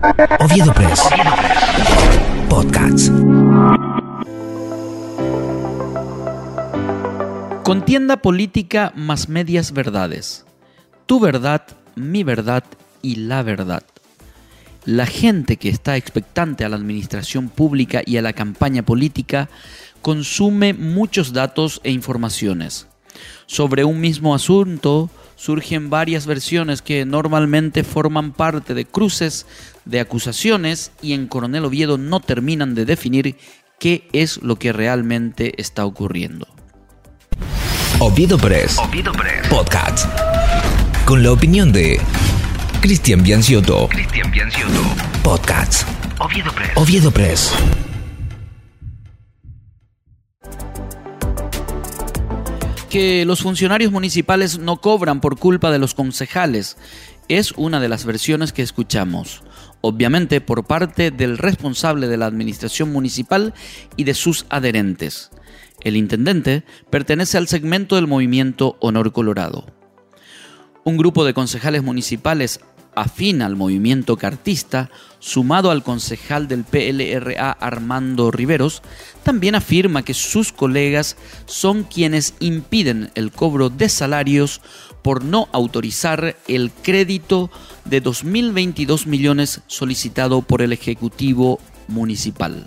Oviedo Press. Podcasts. Contienda política más medias verdades. Tu verdad, mi verdad y la verdad. La gente que está expectante a la administración pública y a la campaña política consume muchos datos e informaciones. Sobre un mismo asunto surgen varias versiones que normalmente forman parte de cruces de acusaciones y en Coronel Oviedo no terminan de definir qué es lo que realmente está ocurriendo. Oviedo Press. Podcast. Con la opinión de Cristian Bianciotto. Cristian Bianciotto. Podcast. Oviedo Press. Oviedo Press. Que los funcionarios municipales no cobran por culpa de los concejales es una de las versiones que escuchamos, obviamente por parte del responsable de la administración municipal y de sus adherentes. El intendente pertenece al segmento del movimiento Honor Colorado. Un grupo de concejales municipales afín al movimiento cartista, sumado al concejal del PLRA Armando Riveros, también afirma que sus colegas son quienes impiden el cobro de salarios por no autorizar el crédito de 2.022 millones solicitado por el Ejecutivo Municipal.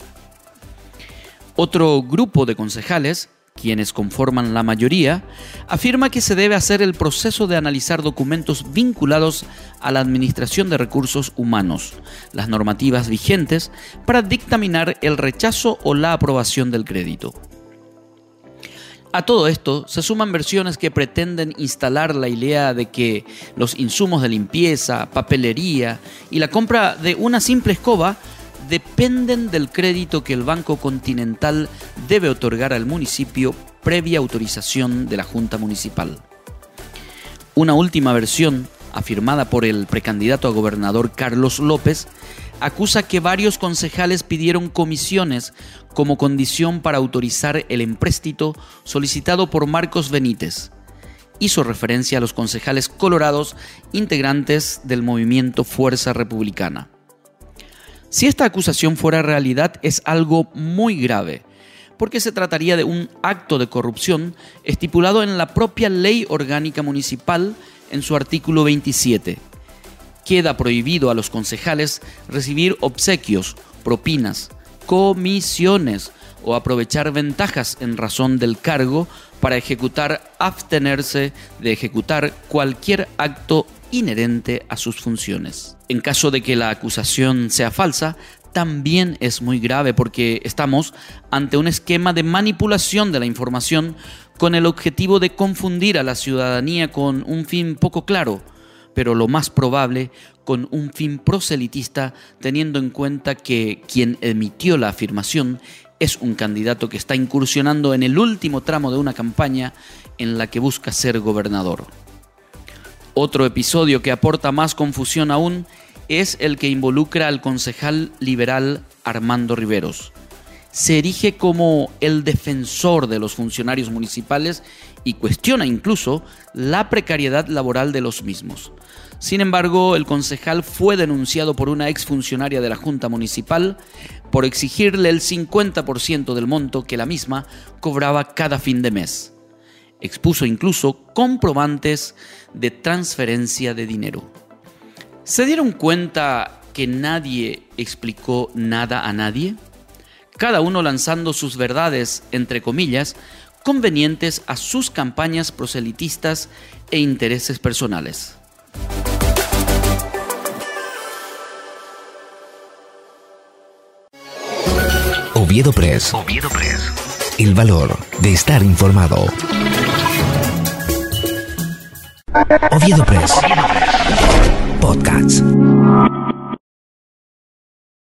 Otro grupo de concejales quienes conforman la mayoría, afirma que se debe hacer el proceso de analizar documentos vinculados a la administración de recursos humanos, las normativas vigentes, para dictaminar el rechazo o la aprobación del crédito. A todo esto se suman versiones que pretenden instalar la idea de que los insumos de limpieza, papelería y la compra de una simple escoba dependen del crédito que el Banco Continental debe otorgar al municipio previa autorización de la Junta Municipal. Una última versión, afirmada por el precandidato a gobernador Carlos López, acusa que varios concejales pidieron comisiones como condición para autorizar el empréstito solicitado por Marcos Benítez. Hizo referencia a los concejales colorados integrantes del movimiento Fuerza Republicana. Si esta acusación fuera realidad es algo muy grave, porque se trataría de un acto de corrupción estipulado en la propia ley orgánica municipal en su artículo 27. Queda prohibido a los concejales recibir obsequios, propinas, comisiones o aprovechar ventajas en razón del cargo para ejecutar, abstenerse de ejecutar cualquier acto inherente a sus funciones. En caso de que la acusación sea falsa, también es muy grave porque estamos ante un esquema de manipulación de la información con el objetivo de confundir a la ciudadanía con un fin poco claro, pero lo más probable con un fin proselitista teniendo en cuenta que quien emitió la afirmación es un candidato que está incursionando en el último tramo de una campaña en la que busca ser gobernador. Otro episodio que aporta más confusión aún es el que involucra al concejal liberal Armando Riveros. Se erige como el defensor de los funcionarios municipales y cuestiona incluso la precariedad laboral de los mismos. Sin embargo, el concejal fue denunciado por una exfuncionaria de la Junta Municipal por exigirle el 50% del monto que la misma cobraba cada fin de mes. Expuso incluso comprobantes de transferencia de dinero. ¿Se dieron cuenta que nadie explicó nada a nadie? Cada uno lanzando sus verdades, entre comillas, convenientes a sus campañas proselitistas e intereses personales. Oviedo Press. Oviedo Press. El valor de estar informado. Oviedo Press. Podcasts.